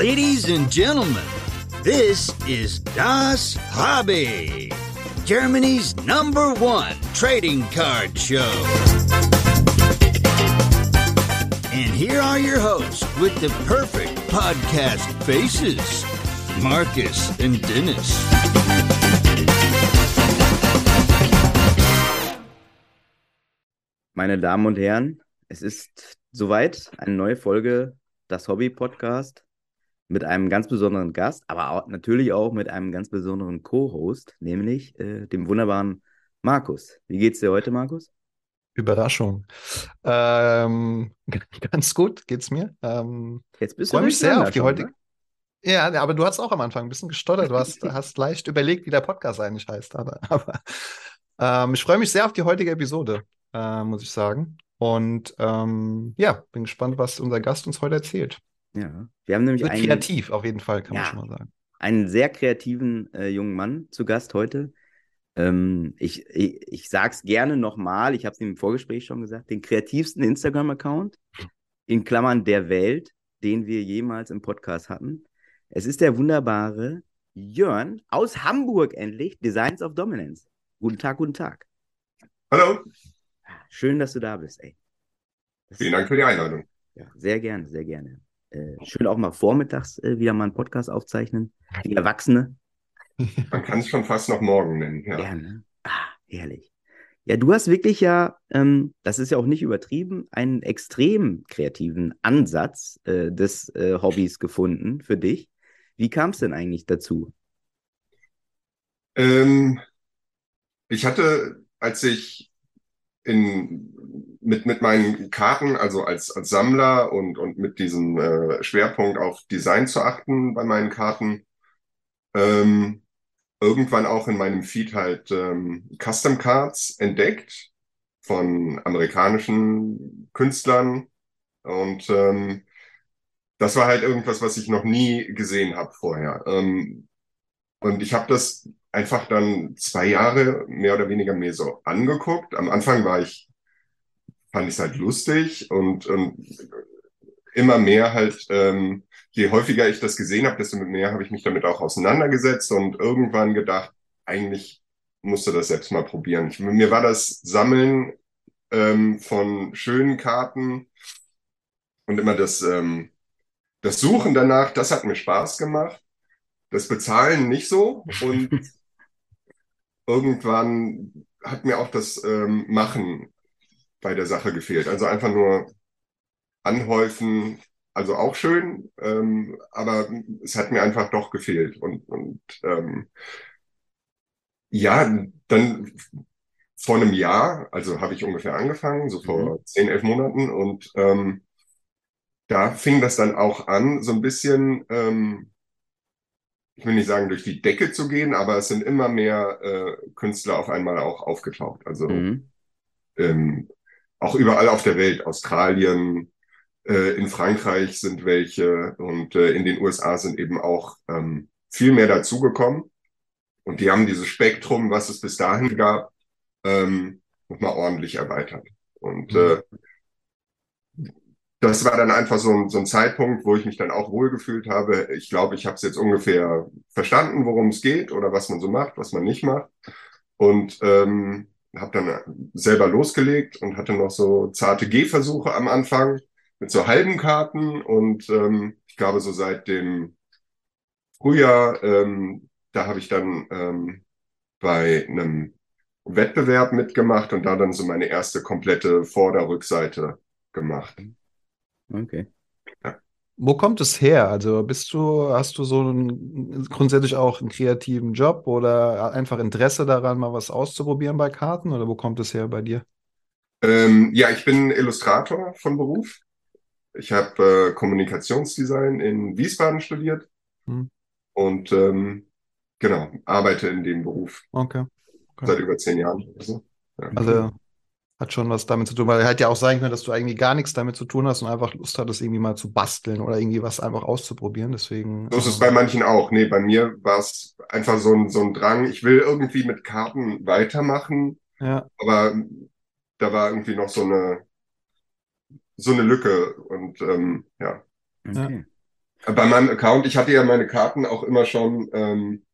Ladies and gentlemen, this is Das Hobby, Germany's number one trading card show. And here are your hosts with the perfect podcast faces Marcus and Dennis. Meine Damen und Herren, es ist soweit eine neue Folge Das Hobby Podcast mit einem ganz besonderen Gast, aber auch, natürlich auch mit einem ganz besonderen Co-Host, nämlich äh, dem wunderbaren Markus. Wie geht's dir heute, Markus? Überraschung. Ähm, ganz gut geht's mir. Ähm, Jetzt bist du freue mich sehr auf die heutige. ne? Ja, aber du hast auch am Anfang ein bisschen gestottert. Du hast, hast leicht überlegt, wie der Podcast eigentlich heißt. Aber, aber ähm, ich freue mich sehr auf die heutige Episode, äh, muss ich sagen. Und ähm, ja, bin gespannt, was unser Gast uns heute erzählt. Ja, wir haben nämlich Wird einen, kreativ, auf jeden Fall, kann man Ja. schon mal sagen. einen sehr kreativen äh, jungen Mann zu Gast heute. Ähm, ich, ich, ich sag's gerne nochmal, ich habe es im Vorgespräch schon gesagt, den kreativsten Instagram-Account, in Klammern der Welt, den wir jemals im Podcast hatten. Es ist der wunderbare Jörn aus Hamburg endlich, Designs of Dominance. Guten Tag, guten Tag. Hallo, Schön, dass du da bist, ey. Das- vielen Dank für die Einladung. Ja, sehr gerne, sehr gerne. Äh, schön auch mal vormittags äh, wieder mal einen Podcast aufzeichnen. Die Erwachsene. Man kann es schon fast noch morgen nennen. Ja. Gerne. Ah, herrlich. Ja, du hast wirklich ja, ähm, das ist ja auch nicht übertrieben, einen extrem kreativen Ansatz äh, des äh, Hobbys gefunden für dich. Wie kam es denn eigentlich dazu? Ähm, ich hatte, als ich in, mit, mit meinen Karten, also als, als Sammler und, und mit diesem äh, Schwerpunkt auf Design zu achten bei meinen Karten, ähm, irgendwann auch in meinem Feed halt ähm, Custom Cards entdeckt von amerikanischen Künstlern und ähm, das war halt irgendwas, was ich noch nie gesehen habe vorher. Ähm, und ich habe das einfach dann zwei Jahre mehr oder weniger mir so angeguckt. Am Anfang war ich, fand ich es halt lustig und, und immer mehr halt, ähm, je häufiger ich das gesehen habe, desto mehr habe ich mich damit auch auseinandergesetzt und irgendwann gedacht, eigentlich musste das selbst mal probieren. Ich, mir war das Sammeln ähm, von schönen Karten und immer das, ähm, das Suchen danach, das hat mir Spaß gemacht. Das Bezahlen nicht so und irgendwann hat mir auch das ähm, Machen bei der Sache gefehlt. Also einfach nur anhäufen, also auch schön, ähm, aber es hat mir einfach doch gefehlt. Und, und ähm, ja, dann vor einem Jahr, also habe ich ungefähr angefangen, so vor zehn, elf Monaten, und ähm, da fing das dann auch an, so ein bisschen, ähm, ich will nicht sagen, durch die Decke zu gehen, aber es sind immer mehr äh, Künstler auf einmal auch aufgetaucht. Also Mhm. ähm, auch überall auf der Welt, Australien, äh, in Frankreich sind welche und äh, in den USA sind eben auch ähm, viel mehr dazugekommen. Und die haben dieses Spektrum, was es bis dahin gab, ähm, nochmal ordentlich erweitert. Und äh, das war dann einfach so ein, so ein Zeitpunkt, wo ich mich dann auch wohlgefühlt habe. Ich glaube, ich habe es jetzt ungefähr verstanden, worum es geht oder was man so macht, was man nicht macht. Und ähm, habe dann selber losgelegt und hatte noch so zarte Gehversuche am Anfang mit so halben Karten. Und ähm, ich glaube, so seit dem Frühjahr, ähm, da habe ich dann ähm, bei einem Wettbewerb mitgemacht und da dann so meine erste komplette Vorder-Rückseite gemacht. Okay. Wo kommt es her? Also bist du, hast du so einen, grundsätzlich auch einen kreativen Job oder einfach Interesse daran, mal was auszuprobieren bei Karten? Oder wo kommt es her bei dir? Ähm, ja, ich bin Illustrator von Beruf. Ich habe äh, Kommunikationsdesign in Wiesbaden studiert Hm. und ähm, genau, arbeite in dem Beruf Okay. okay. seit über zehn Jahren. oder so. Ja. Also hat schon was damit zu tun, weil halt ja auch sein könnte, dass du eigentlich gar nichts damit zu tun hast und einfach Lust hattest, irgendwie mal zu basteln oder irgendwie was einfach auszuprobieren. Deswegen. So ist es äh, bei manchen auch. Nee, bei mir war es einfach so ein, so ein Drang. Ich will irgendwie mit Karten weitermachen, Ja, aber da war irgendwie noch so eine, so eine Lücke und ähm, ja. Okay. bei meinem Account, ich hatte ja meine Karten auch immer schon ähm,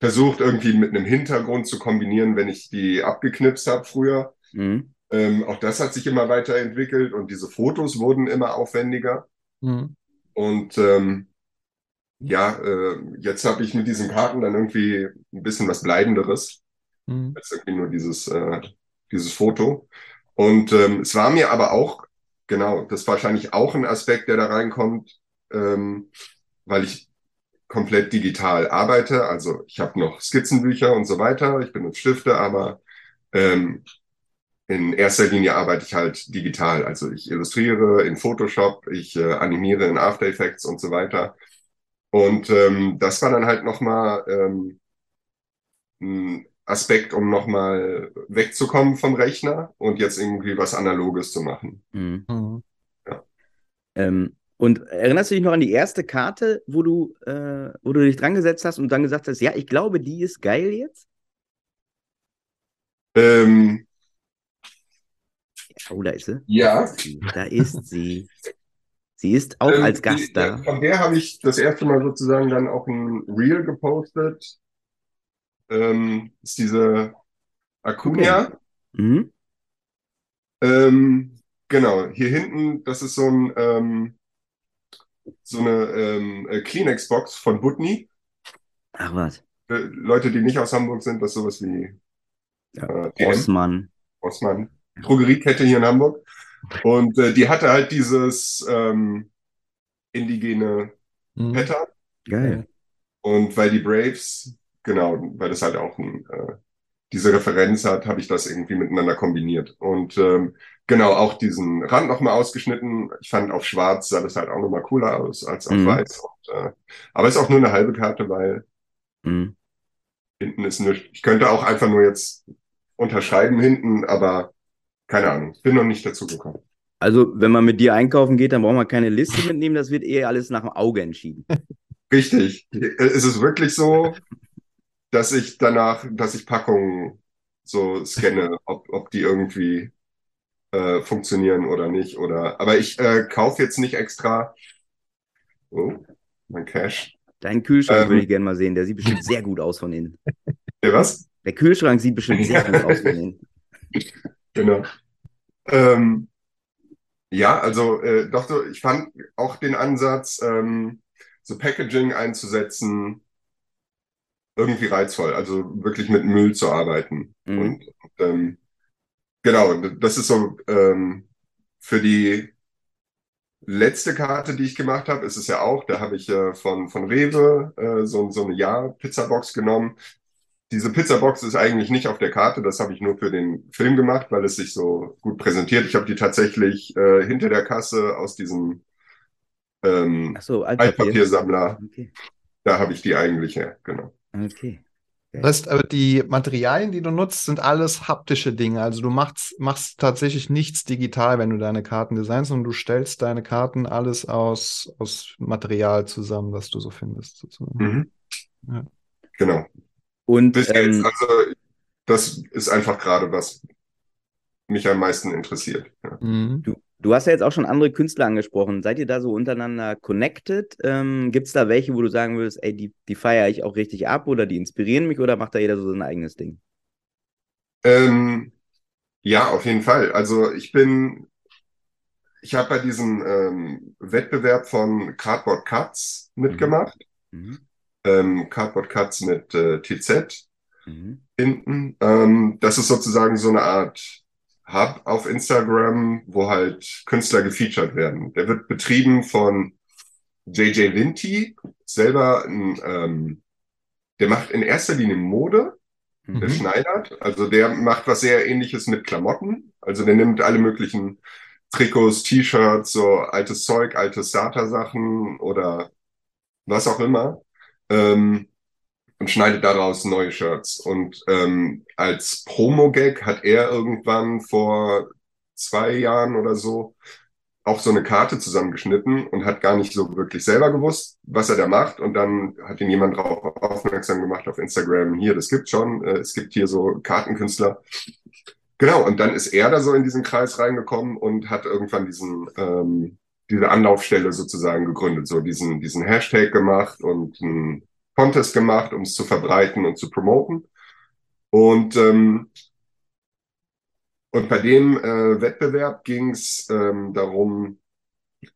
versucht, irgendwie mit einem Hintergrund zu kombinieren, wenn ich die abgeknipst habe früher. Mhm. Ähm, auch das hat sich immer weiterentwickelt und diese Fotos wurden immer aufwendiger. Mhm. Und ähm, ja, äh, jetzt habe ich mit diesen Karten dann irgendwie ein bisschen was Bleibenderes Mhm. als irgendwie nur dieses, äh, dieses Foto. Und ähm, es war mir aber auch, genau, das ist wahrscheinlich auch ein Aspekt, der da reinkommt, ähm, weil ich komplett digital arbeite. Also ich habe noch Skizzenbücher und so weiter. Ich benutze Stifte, aber ähm, in erster Linie arbeite ich halt digital. Also ich illustriere in Photoshop, ich äh, animiere in After Effects und so weiter. Und ähm, das war dann halt nochmal ähm, ein Aspekt, um nochmal wegzukommen vom Rechner und jetzt irgendwie was Analoges zu machen. Mhm. Mhm. Ähm, und erinnerst du dich noch an die erste Karte, wo du, äh, wo du dich dran gesetzt hast und dann gesagt hast, ja, ich glaube, die ist geil jetzt? Ähm, Oh, da ist sie. ja, Da ist sie. Sie ist auch Ähm, als die- Gast da. Von der habe ich das erste Mal sozusagen dann auch ein Reel gepostet. Ähm, ist diese Acuna. Mhm. Ähm, genau, hier hinten, das ist so ein ähm, so eine ähm, äh, Kleenex-Box von Butni. Ach was. Äh, Leute, die nicht aus Hamburg sind, das ist sowas wie Ja, äh, DM, Rossmann. Drogeriekette hier in Hamburg. Und äh, die hatte halt dieses ähm, indigene Mhm. Pattern. Geil. Und weil die Braves, genau, weil das halt auch ein, äh, diese Referenz hat, habe ich das irgendwie miteinander kombiniert. Und ähm, genau, auch diesen Rand nochmal ausgeschnitten. Ich fand auf schwarz sah das halt auch nochmal cooler aus als auf Mhm. weiß. Und, äh, aber ist auch nur eine halbe Karte, weil Mhm. hinten ist nichts. Ich könnte auch einfach nur jetzt unterschreiben hinten, aber keine Ahnung, ich bin noch nicht dazu gekommen. Also, wenn man mit dir einkaufen geht, dann braucht man keine Liste mitnehmen, das wird eher alles nach dem Auge entschieden. Richtig. Es ist wirklich so, dass ich danach, dass ich Packungen so scanne, ob, ob die irgendwie äh, funktionieren oder nicht. Oder, aber ich äh, kaufe jetzt nicht extra. Oh, mein Cash. Deinen Kühlschrank Ähm. würde ich gerne mal sehen, der sieht bestimmt sehr gut aus von innen. Ja, was? Der Kühlschrank sieht bestimmt sehr gut aus von innen. Genau. Ähm, ja, also äh, doch so, ich fand auch den Ansatz, ähm, so Packaging einzusetzen, irgendwie reizvoll. Also wirklich mit Müll zu arbeiten. Mhm. Und ähm, genau, das ist so ähm, für die letzte Karte, die ich gemacht habe, ist es ja auch, da habe ich äh, von, von Rewe äh, so, so eine Jahr-Pizzabox genommen. Diese Pizzabox ist eigentlich nicht auf der Karte, das habe ich nur für den Film gemacht, weil es sich so gut präsentiert. Ich habe die tatsächlich äh, hinter der Kasse aus diesem ähm, so, Altpapier. Altpapiersammler, Okay. da habe ich die eigentlich her, genau. Okay. Das heißt, aber die Materialien, die du nutzt, sind alles haptische Dinge. Also du machst, machst tatsächlich nichts digital, wenn du deine Karten designst, sondern du stellst deine Karten alles aus, aus Material zusammen, was du so findest. Sozusagen. Mhm. Ja. Genau. Und Bis jetzt, ähm, also das ist einfach gerade, was mich am meisten interessiert. Ja. Mhm. du, du hast ja jetzt auch schon andere Künstler angesprochen. Seid ihr da so untereinander connected? Ähm, Gibt es da welche, wo du sagen würdest, ey, die, die feiere ich auch richtig ab oder die inspirieren mich oder macht da jeder so sein eigenes Ding? Ähm, ja, auf jeden Fall. Also ich bin, ich habe bei diesem ähm, Wettbewerb von Cardboard Cuts mitgemacht. Mhm. Ähm, Cardboard Cuts mit äh, TZ Mhm. hinten. Ähm, das ist sozusagen so eine Art Hub auf Instagram, wo halt Künstler gefeatured werden. Der wird betrieben von JJ Linty, selber ein, ähm, der macht in erster Linie Mode, der Mhm. schneidert. Also der macht was sehr ähnliches mit Klamotten. Also der nimmt alle möglichen Trikots, T-Shirts, so altes Zeug, alte Starter-Sachen oder was auch immer. Ähm, und schneidet daraus neue Shirts. Und ähm, als Promo-Gag hat er irgendwann vor zwei Jahren oder so auch so eine Karte zusammengeschnitten und hat gar nicht so wirklich selber gewusst, was er da macht. Und dann hat ihn jemand darauf aufmerksam gemacht auf Instagram, hier, das gibt's schon, äh, es gibt hier so Kartenkünstler. Genau, und dann ist er da so in diesen Kreis reingekommen und hat irgendwann diesen ähm, diese Anlaufstelle sozusagen gegründet, so diesen, diesen Hashtag gemacht und einen Contest gemacht, um es zu verbreiten und zu promoten. Und, ähm, und bei dem äh, Wettbewerb ging es ähm, darum,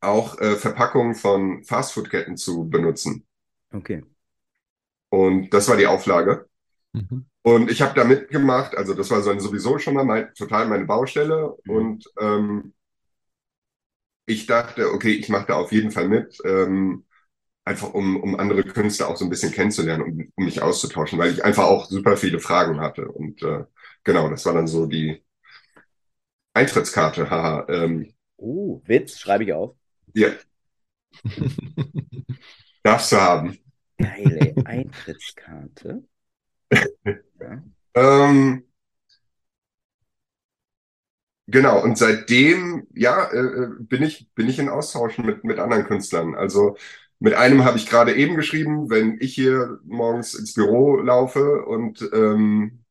auch äh, Verpackungen von Fastfood-Ketten zu benutzen. Okay. Und das war die Auflage. Mhm. Und ich habe da mitgemacht, also das war so sowieso schon mal mein, total meine Baustelle. Mhm. Und ähm, ich dachte, okay, ich mache da auf jeden Fall mit, ähm, einfach um, um andere Künstler auch so ein bisschen kennenzulernen, um, um mich auszutauschen, weil ich einfach auch super viele Fragen hatte. Und äh, genau, das war dann so die Eintrittskarte, haha. Ähm, Oh, Witz, schreibe ich auf. ja, darfst du haben. Geile Eintrittskarte. Ja. Ähm, genau, und seitdem, ja, äh, äh, bin ich, bin ich in Austausch mit, mit anderen Künstlern. Also mit einem habe ich gerade eben geschrieben, wenn ich hier morgens ins Büro laufe und ähm,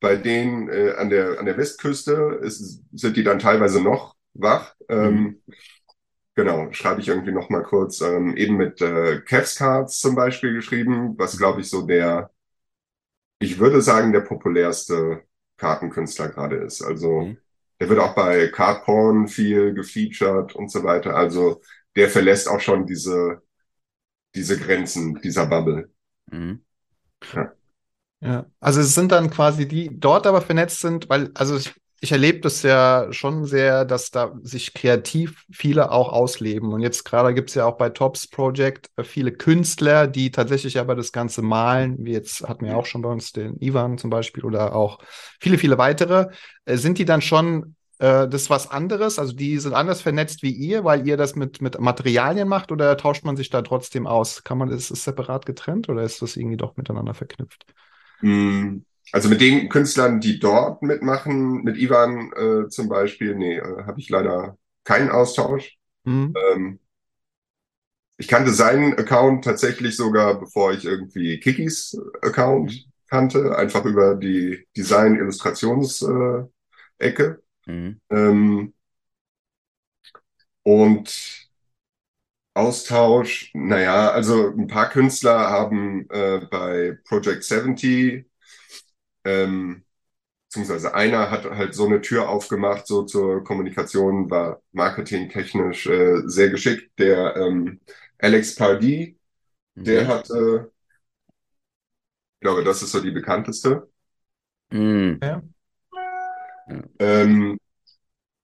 bei denen äh, an der, an der Westküste ist, sind die dann teilweise noch wach. Ähm, Genau, schreibe ich irgendwie noch mal kurz. Ähm, eben mit äh, Cavs Cards zum Beispiel geschrieben, was glaube ich so der, ich würde sagen, der populärste Kartenkünstler gerade ist. Also Mhm. Der wird auch bei Card Porn viel gefeatured und so weiter. Also der verlässt auch schon diese, diese Grenzen dieser Bubble. Mhm. Ja, also es sind dann quasi die dort aber vernetzt sind, weil, also ich, ich erlebe das ja schon sehr, dass da sich kreativ viele auch ausleben. Und jetzt gerade gibt es ja auch bei Tops Project äh, viele Künstler, die tatsächlich aber das Ganze malen, wie jetzt hatten wir auch schon bei uns den Ivan zum Beispiel oder auch viele, viele weitere. Äh, sind die dann schon äh, das was anderes? Also die sind anders vernetzt wie ihr, weil ihr das mit, mit Materialien macht oder tauscht man sich da trotzdem aus? Kann man, ist es separat getrennt oder ist das irgendwie doch miteinander verknüpft? Mm, Also mit den Künstlern, die dort mitmachen, mit Ivan äh, zum Beispiel, nee, äh, habe ich leider keinen Austausch. Mhm. Ähm, ich kannte seinen Account tatsächlich sogar, bevor ich irgendwie Kikis Account kannte, einfach über die Design-Illustrations-Ecke. Mhm. Ähm, und Austausch, naja, also ein paar Künstler haben äh, bei Project 70, ähm, beziehungsweise einer hat halt so eine Tür aufgemacht, so zur Kommunikation, war marketingtechnisch äh, sehr geschickt. Der ähm, Alex Pardee, der Okay. hat, äh, ich glaube, das ist so die bekannteste. Mhm. Ähm,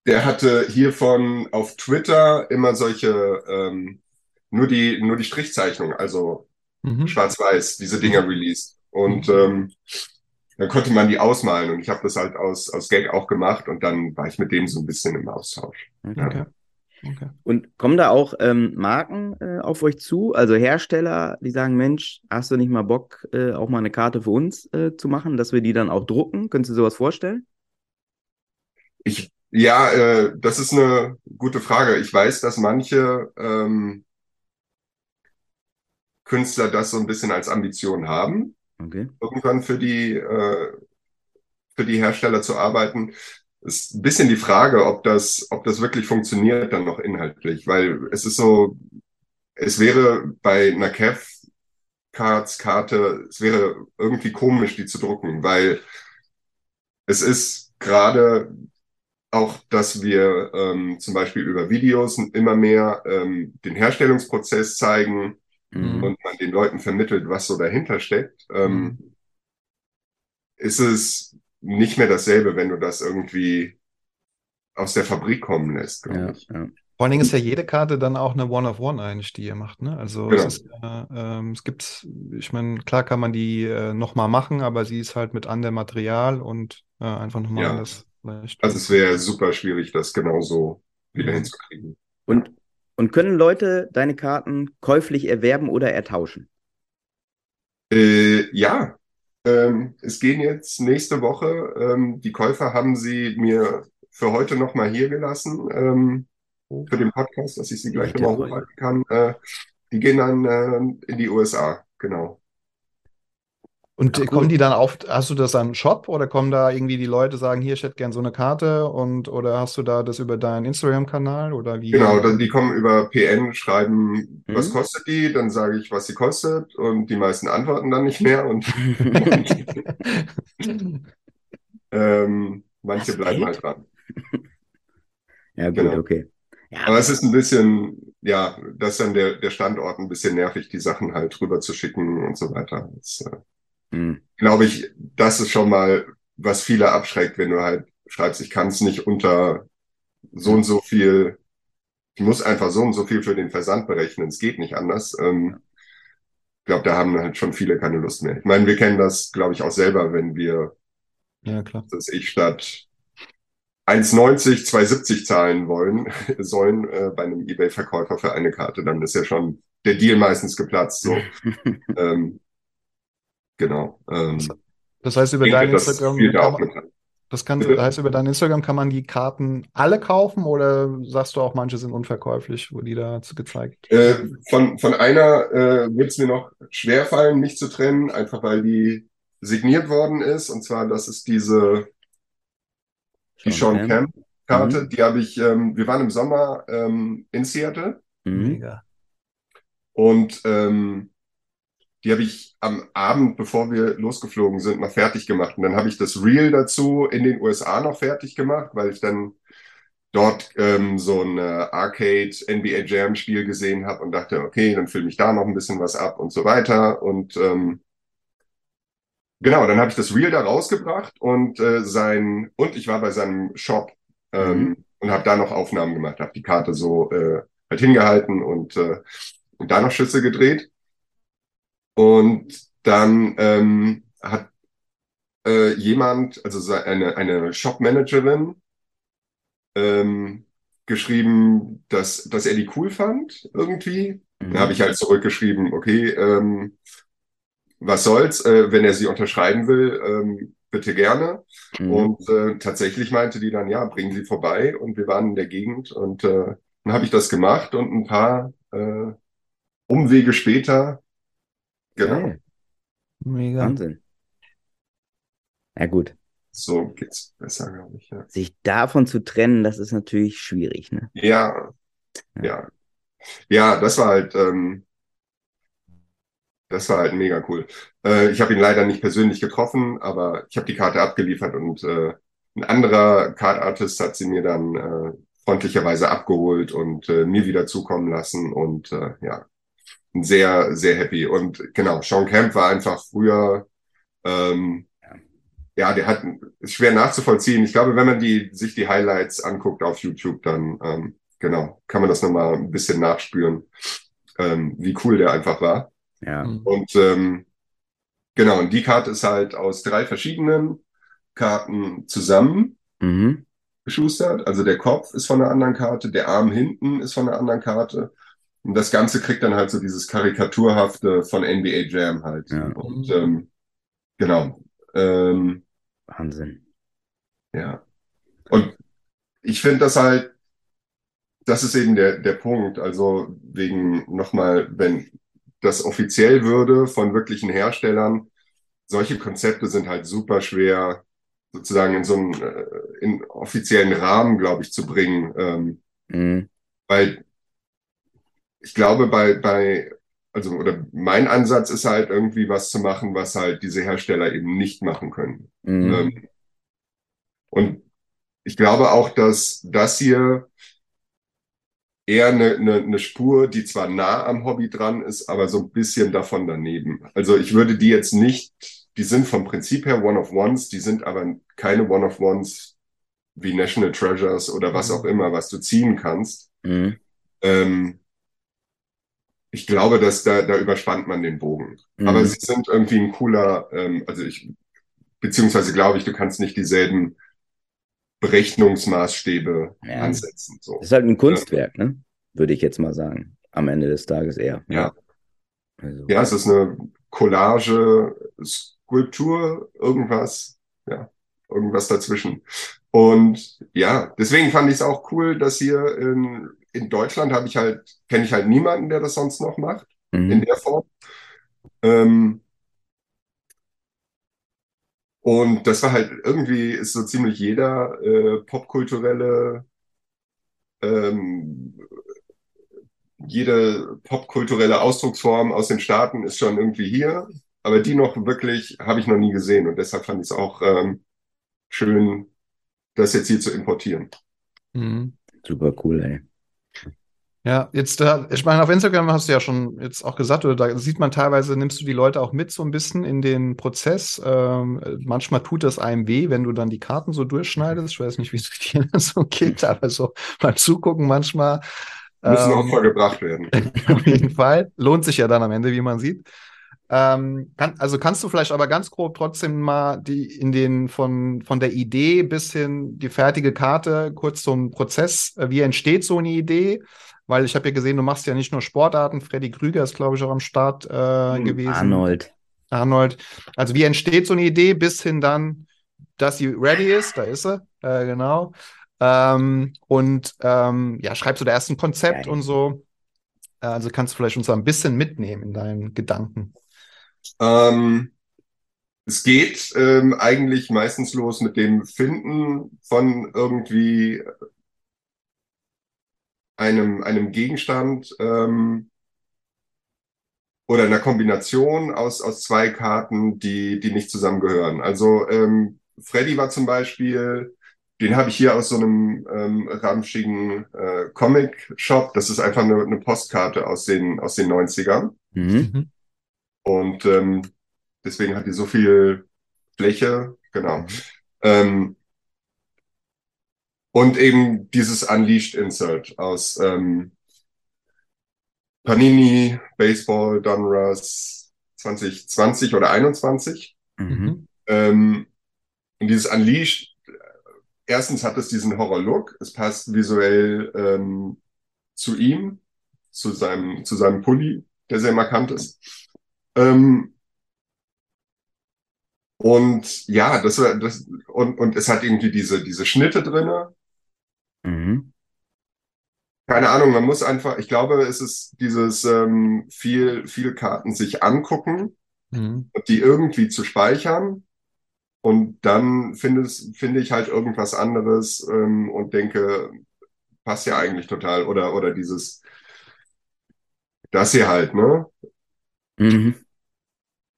der hatte hiervon auf Twitter immer solche, ähm, nur die, nur die Strichzeichnung, also Mhm. schwarz-weiß, diese Dinger released. Und ähm, dann konnte man die ausmalen und ich habe das halt aus, aus Gag auch gemacht und dann war ich mit dem so ein bisschen im Austausch. Okay. Okay. Okay. Und kommen da auch ähm, Marken äh, auf euch zu, also Hersteller, die sagen, Mensch, hast du nicht mal Bock, äh, auch mal eine Karte für uns äh, zu machen, dass wir die dann auch drucken? Könntest du sowas vorstellen? Ich, ja, äh, das ist eine gute Frage. Ich weiß, dass manche ähm, Künstler das so ein bisschen als Ambition haben, Okay. irgendwann für die, äh, für die Hersteller zu arbeiten. Ist ein bisschen die Frage, ob das, ob das wirklich funktioniert dann noch inhaltlich, weil es ist so, es wäre bei einer Kev Cards Karte, es wäre irgendwie komisch, die zu drucken, weil es ist gerade auch, dass wir ähm, zum Beispiel über Videos immer mehr ähm, den Herstellungsprozess zeigen Mhm. und man den Leuten vermittelt, was so dahinter steckt, ähm, ist es nicht mehr dasselbe, wenn du das irgendwie aus der Fabrik kommen lässt, glaube Ja, ich. ja. Vor allen Dingen ist ja jede Karte dann auch eine One-of-One eigentlich, die ihr macht, ne? Also Genau. es ist, äh, ähm, es gibt, ich meine, klar kann man die äh, nochmal machen, aber sie ist halt mit anderem Material und äh, einfach nochmal Ja. anders. Vielleicht. Also es wäre super schwierig, das genauso wieder Mhm. hinzukriegen. Und, und können Leute deine Karten käuflich erwerben oder ertauschen? Äh, ja, ähm, es gehen jetzt nächste Woche. Ähm, die Käufer haben sie mir für heute nochmal hier gelassen, ähm, für den Podcast, dass ich sie gleich nochmal hochhalten kann. Äh, die gehen dann äh, in die USA, genau. Und Ach, kommen die dann auf, hast du das an Shop oder kommen da irgendwie die Leute sagen, hier, ich hätte gern so eine Karte und oder hast du da das über deinen Instagram-Kanal oder wie? Genau, dann die kommen über PN, schreiben, mhm. was kostet die, dann sage ich, was sie kostet und die meisten antworten dann nicht mehr und ähm, manche bleiben halt dran. Ja, gut, genau. okay. Ja, Aber es ist ein bisschen, ja, das ist dann der, der Standort ein bisschen nervig, die Sachen halt rüber zu schicken und so weiter. Das, äh, Mhm. Glaube ich, das ist schon mal, was viele abschreckt, wenn du halt schreibst, ich kann es nicht unter so und so viel, ich muss einfach so und so viel für den Versand berechnen, es geht nicht anders. Ähm, ich glaube, da haben halt schon viele keine Lust mehr. Ich meine, wir kennen das, glaube ich, auch selber, wenn wir, ja, klar. dass ich statt 1,90, 2,70 zahlen wollen, sollen äh, bei einem Ebay-Verkäufer für eine Karte, dann ist ja schon der Deal meistens geplatzt. So. ähm, Genau. Ähm, das heißt, über dein Instagram kann man, das kann, heißt, über dein Instagram kann man die Karten alle kaufen oder sagst du auch, manche sind unverkäuflich, wo die da gezeigt? Äh, von, von einer äh, wird es mir noch schwerfallen, mich zu trennen, einfach weil die signiert worden ist. Und zwar, das ist diese die Sean Camp Karte. Mhm. Die habe ich, ähm, wir waren im Sommer ähm, in Seattle. Mhm. Mega. Und ähm, die habe ich am Abend, bevor wir losgeflogen sind, mal fertig gemacht. Und dann habe ich das Reel dazu in den USA noch fertig gemacht, weil ich dann dort ähm, so ein Arcade NBA Jam Spiel gesehen habe und dachte, okay, dann filme ich da noch ein bisschen was ab und so weiter. Und ähm, genau, dann habe ich das Reel da rausgebracht und äh, sein und ich war bei seinem Shop ähm, mhm. und habe da noch Aufnahmen gemacht, habe die Karte so äh, halt hingehalten und äh, und da noch Schüsse gedreht. Und dann ähm, hat äh, jemand, also eine, eine Shop-Managerin, ähm, geschrieben, dass, dass er die cool fand irgendwie. Mhm. Dann habe ich halt zurückgeschrieben, okay, ähm, was soll's, äh, wenn er sie unterschreiben will, ähm, bitte gerne. Mhm. Und äh, tatsächlich meinte die dann, ja, bringen Sie vorbei. Und wir waren in der Gegend und äh, dann habe ich das gemacht und ein paar äh, Umwege später Genau. Hey. Mega. Wahnsinn. Ja, gut. So geht's besser, glaube ich. Ja. Sich davon zu trennen, das ist natürlich schwierig, ne? Ja. Ja. Ja, ja das war halt, ähm, das war halt mega cool. Äh, ich habe ihn leider nicht persönlich getroffen, aber ich habe die Karte abgeliefert und äh, ein anderer Card Artist hat sie mir dann äh, freundlicherweise abgeholt und äh, mir wieder zukommen lassen und äh, ja, sehr, sehr happy. Und genau, Sean Camp war einfach früher, ähm, ja, der hat, ist schwer nachzuvollziehen. Ich glaube, wenn man die, sich die Highlights anguckt auf YouTube, dann, ähm, genau, kann man das nochmal ein bisschen nachspüren, ähm, wie cool der einfach war. Ja. Und, ähm, genau, und die Karte ist halt aus drei verschiedenen Karten zusammen. Mhm. Geschustert. Also der Kopf ist von einer anderen Karte, der Arm hinten ist von einer anderen Karte und das Ganze kriegt dann halt so dieses Karikaturhafte von NBA Jam halt. Ja. Und ähm, genau. Ähm, Wahnsinn. Ja. Und ich finde das halt, das ist eben der, der Punkt. Also wegen nochmal, wenn das offiziell würde von wirklichen Herstellern, solche Konzepte sind halt super schwer sozusagen in so einen äh, in offiziellen Rahmen, glaube ich, zu bringen. Ähm, mhm. Weil ich glaube, bei, bei, also, oder mein Ansatz ist halt irgendwie was zu machen, was halt diese Hersteller eben nicht machen können. Mhm. Ähm, und ich glaube auch, dass das hier eher eine, eine, eine Spur, die zwar nah am Hobby dran ist, aber so ein bisschen davon daneben. Also ich würde die jetzt nicht, die sind vom Prinzip her One-of-Ones, die sind aber keine One-of-Ones wie National Treasures oder was auch immer, was du ziehen kannst. Mhm. Ähm, ich glaube, dass da, da überspannt man den Bogen. Mhm. Aber sie sind irgendwie ein cooler, ähm, also ich, beziehungsweise glaube ich, du kannst nicht dieselben Berechnungsmaßstäbe ja. ansetzen. So. Das ist halt ein Kunstwerk, ja. ne? Würde ich jetzt mal sagen. Am Ende des Tages eher. Ja. Also. Ja, es ist eine Collage, Skulptur, irgendwas, ja, irgendwas dazwischen. Und ja, deswegen fand ich es auch cool, dass hier in in Deutschland habe ich halt, kenne ich halt niemanden, der das sonst noch macht, mhm. in der Form. Ähm, Und das war halt irgendwie ist so ziemlich jeder äh, popkulturelle, ähm, jede popkulturelle Ausdrucksform aus den Staaten ist schon irgendwie hier. Aber die noch wirklich habe ich noch nie gesehen. Und deshalb fand ich es auch ähm, schön, das jetzt hier zu importieren. Mhm. Super cool, ey. Ja, jetzt, äh, ich meine, auf Instagram hast du ja schon jetzt auch gesagt, oder da sieht man teilweise, nimmst du die Leute auch mit so ein bisschen in den Prozess. Ähm, manchmal tut das einem weh, wenn du dann die Karten so durchschneidest. Ich weiß nicht, wie es dir so geht, aber so beim Zugucken manchmal. Müssen ähm, Opfer gebracht werden. auf jeden Fall. Lohnt sich ja dann am Ende, wie man sieht. Ähm, kann, also kannst du vielleicht aber ganz grob trotzdem mal die in den von, von der Idee bis hin die fertige Karte kurz einen Prozess, äh, wie entsteht so eine Idee? Weil ich habe ja gesehen, du machst ja nicht nur Sportarten. Freddy Krüger ist, glaube ich, auch am Start äh, Hm, gewesen. Arnold. Arnold. Also wie entsteht so eine Idee bis hin dann, dass sie ready ist? Da ist sie, äh, genau. Ähm, und ähm, ja, schreibst du da erst ein Konzept Geil. und so. Äh, Also kannst du vielleicht uns da ein bisschen mitnehmen in deinen Gedanken. Ähm, es geht ähm, eigentlich meistens los mit dem Finden von irgendwie einem, einem Gegenstand ähm, oder einer Kombination aus, aus zwei Karten, die, die nicht zusammengehören. Also ähm, Freddy war zum Beispiel, den habe ich hier aus so einem ähm, ramschigen äh, Comic-Shop. Das ist einfach eine, eine Postkarte aus den, aus den 90ern. Mhm. Und ähm, deswegen hat die so viel Fläche, genau. Ähm, und eben dieses Unleashed Insert aus ähm, Panini, Baseball, Donruss 2020 oder 21. Mhm. Ähm, und dieses Unleashed, erstens hat es diesen Horror-Look, es passt visuell ähm, zu ihm, zu seinem, zu seinem Pulli, der sehr markant ist. Ähm, und ja, das das und und es hat irgendwie diese diese Schnitte drinne. Mhm. Keine Ahnung, man muss einfach, ich glaube, es ist dieses ähm, viel viel Karten sich angucken Mhm. und die irgendwie zu speichern und dann finde finde ich halt irgendwas anderes ähm, und denke, passt ja eigentlich total oder oder dieses das hier halt, ne? Mhm.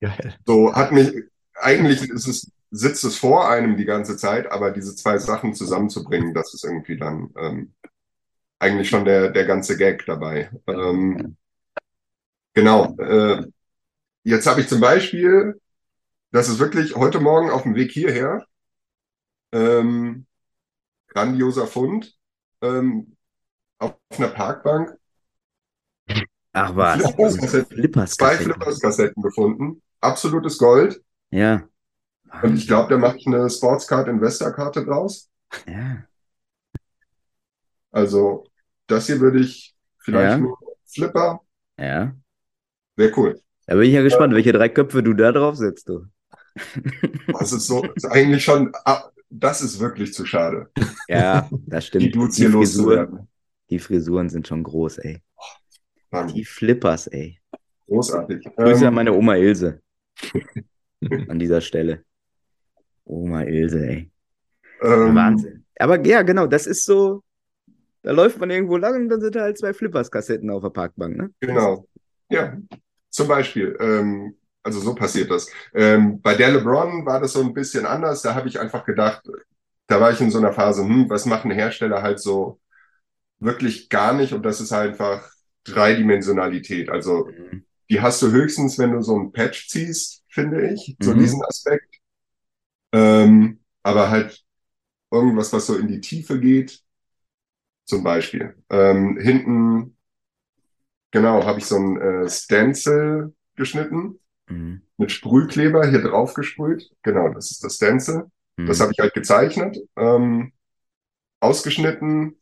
Geil. So hat mich, eigentlich ist es, sitzt es vor einem die ganze Zeit, aber diese zwei Sachen zusammenzubringen, das ist irgendwie dann ähm, eigentlich schon der, der ganze Gag dabei. Ähm, genau. Äh, jetzt habe ich zum Beispiel, das ist wirklich heute Morgen auf dem Weg hierher, ähm, grandioser Fund, ähm, auf einer Parkbank, Ach was. Flippers-Kassetten. Flippers zwei Flippers-Kassetten gefunden. Absolutes Gold. Ja. Und ich glaube, der macht eine Sportscard Investor-Karte draus. Ja. Also, das hier würde ich vielleicht Ja. nur Flipper. Ja. Wäre cool. Da bin ich ja gespannt, welche drei Köpfe du da drauf setzt, du. Das ist so, ist eigentlich schon, ah, das ist wirklich zu schade. Ja, das stimmt. Die Dudes hier Frisuren, loszuwerden. die Frisuren sind schon groß, ey. Mann, Die Flippers, ey. großartig. Grüße an Ähm, meine Oma Ilse. an dieser Stelle. Oma Ilse, ey. ähm, Wahnsinn. Aber ja, genau, das ist so. Da läuft man irgendwo lang und dann sind da halt zwei Flippers-Kassetten auf der Parkbank, ne? Genau. Ja, zum Beispiel. Ähm, also so passiert das. Ähm, bei der LeBron war das so ein bisschen anders. Da habe ich einfach gedacht, da war ich in so einer Phase, hm, was machen Hersteller halt so wirklich gar nicht? Und das ist halt einfach Dreidimensionalität. Also Mhm. Die hast du höchstens, wenn du so einen Patch ziehst, finde ich, so Mhm. diesen Aspekt. Ähm, aber halt irgendwas, was so in die Tiefe geht, zum Beispiel. Ähm, hinten, genau, habe ich so ein äh, Stencil geschnitten Mhm. mit Sprühkleber hier drauf gesprüht. Genau, das ist das Stencil. Das Mhm. habe ich halt gezeichnet, ähm, ausgeschnitten,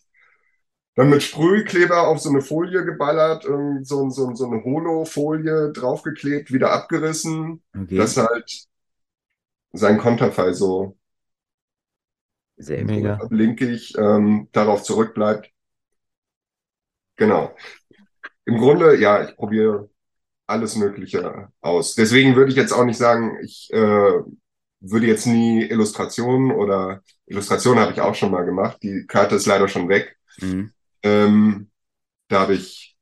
dann mit Sprühkleber auf so eine Folie geballert, so, so, so eine Holo-Folie draufgeklebt, wieder abgerissen, Okay. dass halt sein Konterfei so Sehr Mega. cool. linkig ähm, darauf zurückbleibt. Genau. Im Grunde, ja, ich probiere alles Mögliche aus. Deswegen würde ich jetzt auch nicht sagen, ich äh, würde jetzt nie Illustrationen oder Illustrationen habe ich auch schon mal gemacht. Die Karte ist leider schon weg. Mhm. Ähm, da habe ich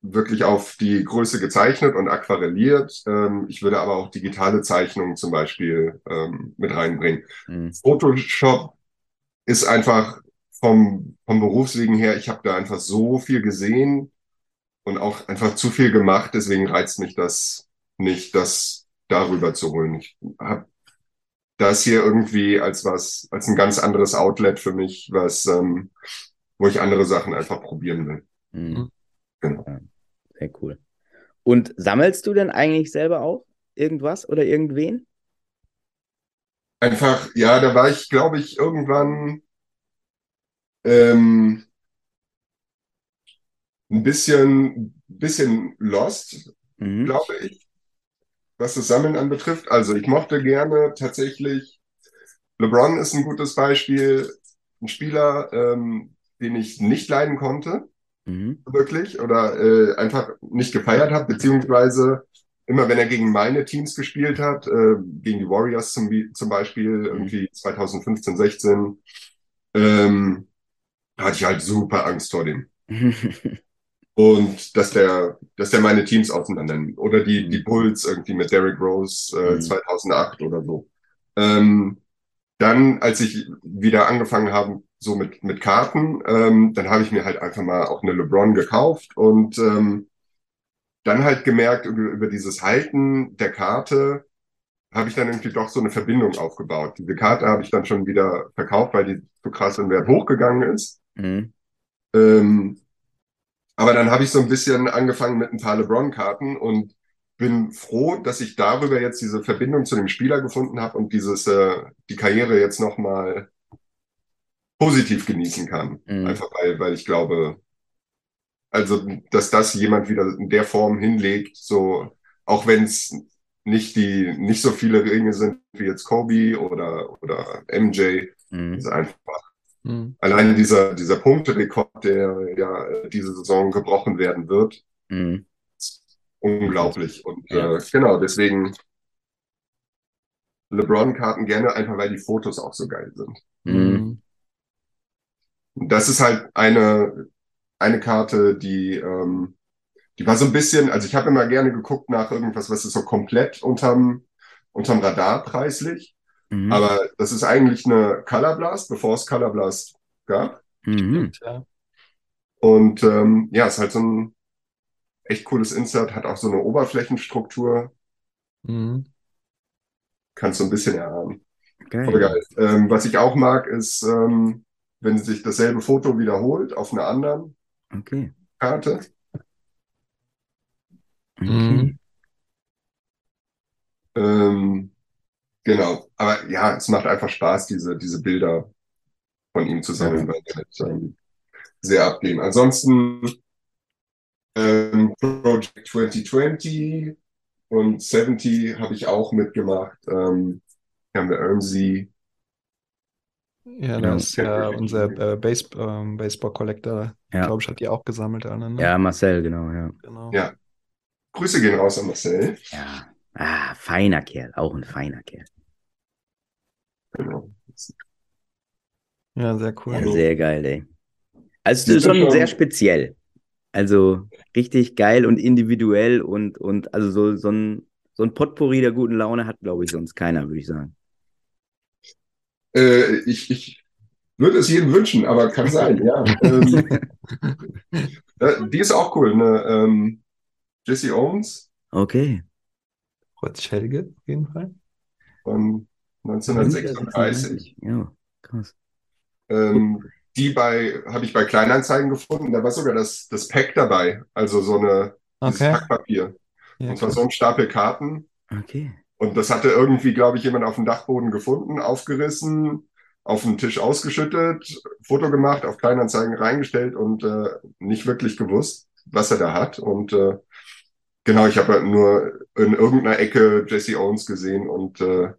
wirklich auf die Größe gezeichnet und aquarelliert. Ähm, ich würde aber auch digitale Zeichnungen zum Beispiel ähm, mit reinbringen. Mhm. Photoshop ist einfach vom, vom Berufswegen her, ich habe da einfach so viel gesehen und auch einfach zu viel gemacht, deswegen reizt mich das nicht, das darüber zu holen. Ich habe das hier irgendwie als was, als ein ganz anderes Outlet für mich, was, ähm, wo ich andere Sachen einfach probieren will. Mhm. Genau. Ja, sehr cool. Und sammelst du denn eigentlich selber auch irgendwas oder irgendwen? Einfach, ja, da war ich, glaube ich, irgendwann ähm, ein bisschen, bisschen lost, Mhm. glaube ich, was das Sammeln anbetrifft. Also ich mochte gerne tatsächlich, LeBron ist ein gutes Beispiel, ein Spieler, ähm, den ich nicht leiden konnte, Mhm. wirklich, oder äh, einfach nicht gefeiert habe, beziehungsweise immer wenn er gegen meine Teams gespielt hat, äh, gegen die Warriors zum, zum Beispiel, irgendwie 2015, 16, ähm, hatte ich halt super Angst vor dem. Und dass der, dass der meine Teams auseinander nimmt. Oder die, die Bulls irgendwie mit Derrick Rose äh, Mhm. 2008 oder so. Ähm, dann, als ich wieder angefangen habe, so mit, mit Karten, ähm, dann habe ich mir halt einfach mal auch eine LeBron gekauft und ähm, dann halt gemerkt, über, über dieses Halten der Karte habe ich dann irgendwie doch so eine Verbindung aufgebaut. Diese Karte habe ich dann schon wieder verkauft, weil die so krass im Wert hochgegangen ist. Mhm. Ähm, aber dann habe ich so ein bisschen angefangen mit ein paar LeBron-Karten und bin froh, dass ich darüber jetzt diese Verbindung zu dem Spieler gefunden habe und dieses äh, die Karriere jetzt nochmal positiv genießen kann. Mhm. Einfach weil, weil ich glaube, also dass das jemand wieder in der Form hinlegt, so auch wenn es nicht die nicht so viele Ringe sind wie jetzt Kobe oder oder MJ, Mhm. ist einfach Mhm. Allein dieser, dieser Punkterekord, der ja diese Saison gebrochen werden wird, Mhm. Unglaublich. Und Ja. äh, genau, deswegen LeBron-Karten gerne, einfach weil die Fotos auch so geil sind. Mhm. Und das ist halt eine, eine Karte, die, ähm, die war so ein bisschen, also ich habe immer gerne geguckt nach irgendwas, was ist so komplett unterm, unterm Radar preislich. Mhm. Aber das ist eigentlich eine Color Blast, bevor es Color Blast gab. Mhm. Und ähm, ja, ist halt so ein echt cooles Insert, hat auch so eine Oberflächenstruktur, Mhm. kannst du ein bisschen erahnen. Geil. Voll geil. Ähm, was ich auch mag, ist, ähm, wenn sich dasselbe Foto wiederholt auf einer anderen Okay. Karte. Okay. Mhm. Ähm, genau. Aber ja, es macht einfach Spaß, diese, diese Bilder von ihm zu sammeln, weil die halt, ähm, sehr abgehen. Ansonsten ähm, Project 2020 und 70 habe ich auch mitgemacht. Ähm, hier haben wir Ermsey. Ja, Ja. das ist ja unser äh, Base, ähm, Baseball-Collector, Ja. glaube ich, hat die auch gesammelt alle, ne? Ja, Marcel, genau, ja. Genau. Ja. Grüße gehen raus an Marcel. Ja. Ah, feiner Kerl, auch ein feiner Kerl. Genau. Ja, sehr cool. Ja, Also- sehr geil, ey. Also sind schon schon- sehr speziell. Also richtig geil und individuell und, und also so, so ein, so ein Potpourri der guten Laune hat, glaube ich, sonst keiner, würde ich sagen. Äh, ich, ich würde es jedem wünschen, aber kann sein, ja. ähm, äh, die ist auch cool, ne? Ähm, Jesse Owens Okay. Freut sich Helge auf jeden Fall. von 1936. Ja, krass. Ähm, die bei, habe ich bei Kleinanzeigen gefunden. Da war sogar das, das Pack dabei. Also so eine, Okay. Packpapier. Ja, Und zwar so ein Stapel Karten. Okay. Und das hatte irgendwie, glaube ich, jemand auf dem Dachboden gefunden, aufgerissen, auf den Tisch ausgeschüttet, Foto gemacht, auf Kleinanzeigen reingestellt und äh, nicht wirklich gewusst, was er da hat. Und äh, genau, ich habe halt nur in irgendeiner Ecke Jesse Owens gesehen und äh,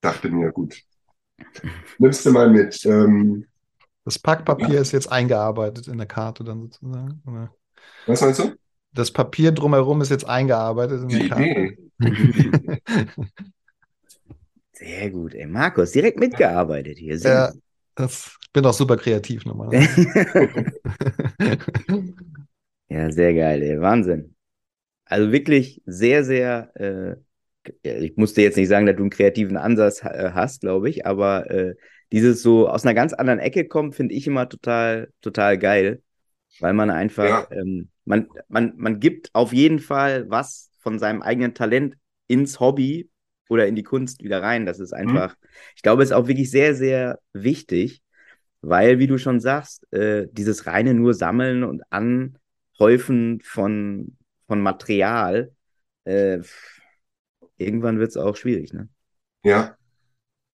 dachte mir, gut, nimmst du mal mit. Ähm, Das Packpapier ist jetzt eingearbeitet in der Karte dann sozusagen. Oder? was meinst du? Das Papier drumherum ist jetzt eingearbeitet in Die der Karte. Idee. Sehr gut, ey. Markus, direkt mitgearbeitet hier. Sehr Ja, das, ich bin auch super kreativ nochmal. Ja, sehr geil, ey. Wahnsinn. Also wirklich sehr, sehr, äh, ich musste jetzt nicht sagen, dass du einen kreativen Ansatz äh, hast, glaube ich, aber äh, dieses so aus einer ganz anderen Ecke kommt, finde ich immer total, total geil, weil man einfach, ähm, man, man, man gibt auf jeden Fall was von seinem eigenen Talent ins Hobby oder in die Kunst wieder rein. Das ist einfach, ich glaube, es ist auch wirklich sehr, sehr wichtig, weil, wie du schon sagst, äh, dieses reine nur Sammeln und Anhäufen von, von Material, äh, irgendwann wird es auch schwierig, ne? Ja.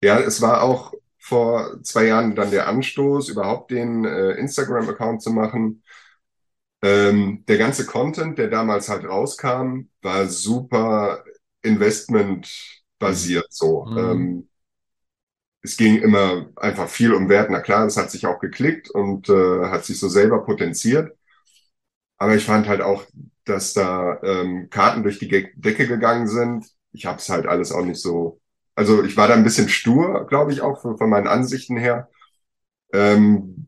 Ja, es war auch vor zwei Jahren dann der Anstoß, überhaupt den äh, Instagram-Account zu machen. Ähm, der ganze Content, der damals halt rauskam, war super investmentbasiert so. Mhm. Ähm, es ging immer einfach viel um Wert. Na klar, das hat sich auch geklickt und äh, hat sich so selber potenziert. Aber ich fand halt auch, dass da ähm, Karten durch die Decke gegangen sind. Ich habe es halt alles auch nicht so. Also ich war da ein bisschen stur, glaube ich, auch von, meinen Ansichten her. Ähm,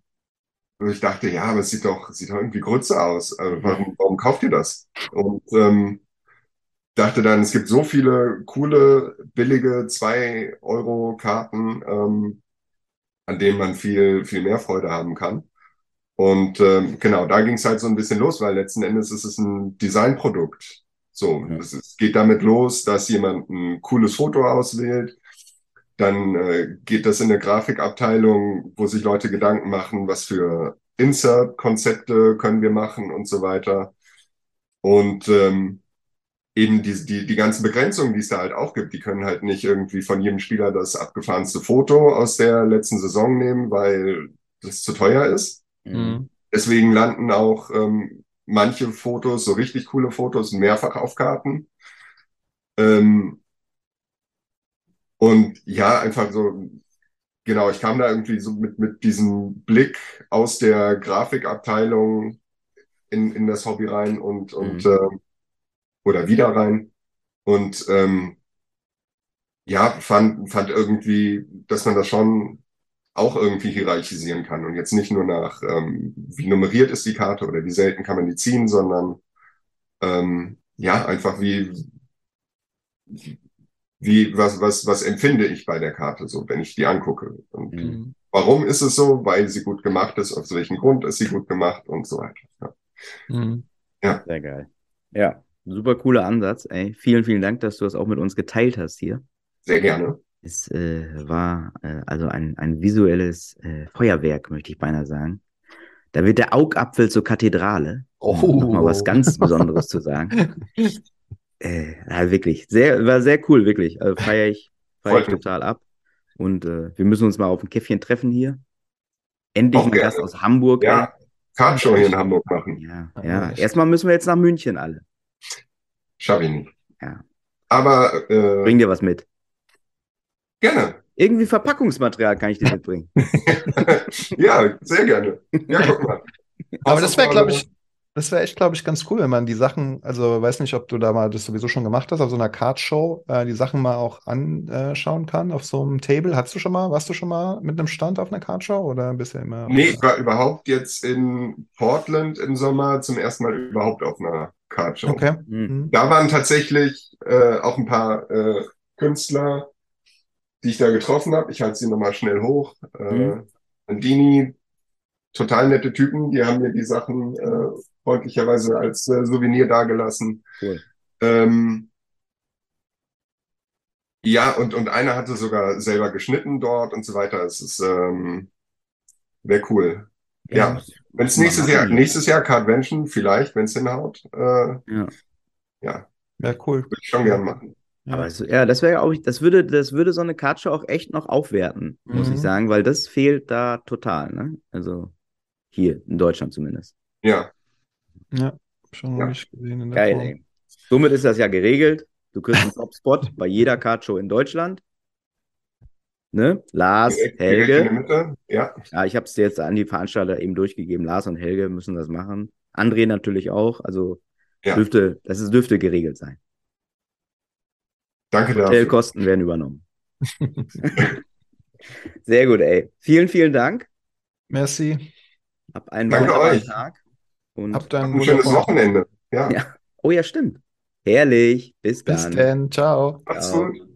ich dachte, ja, aber es sieht doch, sieht doch irgendwie Grütze aus. Also warum, warum kauft ihr das? Und ähm, dachte dann, es gibt so viele coole, billige 2-Euro-Karten, ähm, an denen man viel, viel mehr Freude haben kann. Und ähm, genau, da ging es halt so ein bisschen los, weil letzten Endes ist es ein Designprodukt. So, Ja. es, geht damit los, dass jemand ein cooles Foto auswählt. Dann äh, geht das in der Grafikabteilung, wo sich Leute Gedanken machen, was für Insert-Konzepte können wir machen und so weiter. Und ähm, eben die, die, die ganzen Begrenzungen, die es da halt auch gibt, die können halt nicht irgendwie von jedem Spieler das abgefahrenste Foto aus der letzten Saison nehmen, weil das zu teuer ist. Mhm. Deswegen landen auch ähm, manche Fotos, so richtig coole Fotos, mehrfach auf Karten. Ähm, und ja, einfach so, genau, ich kam da irgendwie so mit, mit diesem Blick aus der Grafikabteilung in, in das Hobby rein und, und Mhm. ähm, oder wieder rein. Und ähm, ja, fand, fand irgendwie, dass man das schon auch irgendwie hierarchisieren kann und jetzt nicht nur nach, ähm, wie nummeriert ist die Karte oder wie selten kann man die ziehen, sondern ähm, ja, einfach wie, wie, was, was, was empfinde ich bei der Karte so, wenn ich die angucke? Und Mhm. warum ist es so? Weil sie gut gemacht ist, aus welchem Grund ist sie gut gemacht und so weiter. Ja. Mhm. Sehr geil. Ja, super cooler Ansatz, ey. Vielen, vielen Dank, dass du das auch mit uns geteilt hast hier. Sehr gerne. Es äh, war äh, also ein, ein visuelles äh, Feuerwerk, möchte ich beinahe sagen. Da wird der Augapfel zur Kathedrale. Um Oh. Nochmal was ganz Besonderes zu sagen. Äh, ja, wirklich. Sehr, war sehr cool, wirklich. Also feiere ich, feier ich total ab. Und äh, wir müssen uns mal auf ein Käffchen treffen hier. Endlich ein. Gast aus Hamburg. Ja, Kartshow hier in Hamburg machen. ja, Ja. Erstmal müssen wir jetzt nach München alle. Schaffe ich nicht. Ja. Aber äh, Bring dir was mit. Gerne. Irgendwie Verpackungsmaterial kann ich dir mitbringen. ja, sehr gerne. Ja, guck mal. Aber das wäre, glaube ich, das wäre echt, glaube ich, ganz cool, wenn man die Sachen, also weiß nicht, ob du da mal das sowieso schon gemacht hast, auf so einer Card-Show, äh, die Sachen mal auch anschauen kann, auf so einem Table. Hattest du schon mal, warst du schon mal mit einem Stand auf einer Card-Show oder bist du immer? Nee, ich war überhaupt jetzt in Portland im Sommer zum ersten Mal überhaupt auf einer Cardshow. Okay. Hm. Mhm. Da waren tatsächlich äh, auch ein paar äh, Künstler, die ich da getroffen habe. Ich halte sie nochmal schnell hoch. Äh, Mhm. Andini, total nette Typen, die haben mir die Sachen äh, freundlicherweise als äh, Souvenir dagelassen. Cool. Ähm, ja, und, und einer hatte sogar selber geschnitten dort und so weiter. Es ist, ähm, wäre cool. Ja. Wenn es nächstes Jahr, nächstes Jahr Cardvention, vielleicht, wenn es hinhaut, äh, Ja. ja, Ja, cool. würde ich schon gern machen. Ja. Aber es, ja, das wäre ja auch, das würde, das würde so eine Kartshow auch echt noch aufwerten, muss Mhm. ich sagen, weil das fehlt da total, ne? Also hier, in Deutschland zumindest. Ja, Ja, schon Ja. nicht gesehen in der Geil, Form. ey. Somit ist das ja geregelt. Du kriegst einen Top-Spot bei jeder Kartshow in Deutschland. Ne? Lars, direkt, direkt Helge. Mitte. Ja, Ja, ich habe es jetzt an die Veranstalter eben durchgegeben. Lars und Helge müssen das machen. André natürlich auch. Also Ja. dürfte, das ist, dürfte geregelt sein. Danke dafür. Hotelkosten werden übernommen. Sehr gut, ey. Vielen, vielen Dank. Merci. Hab einen Danke wunderbaren euch. Tag. Und Habt Ein schönes Wochenende. Ja. Ja. oh ja, stimmt. Herrlich. Bis Bis dann. dann. Ciao. Macht's Ciao. gut.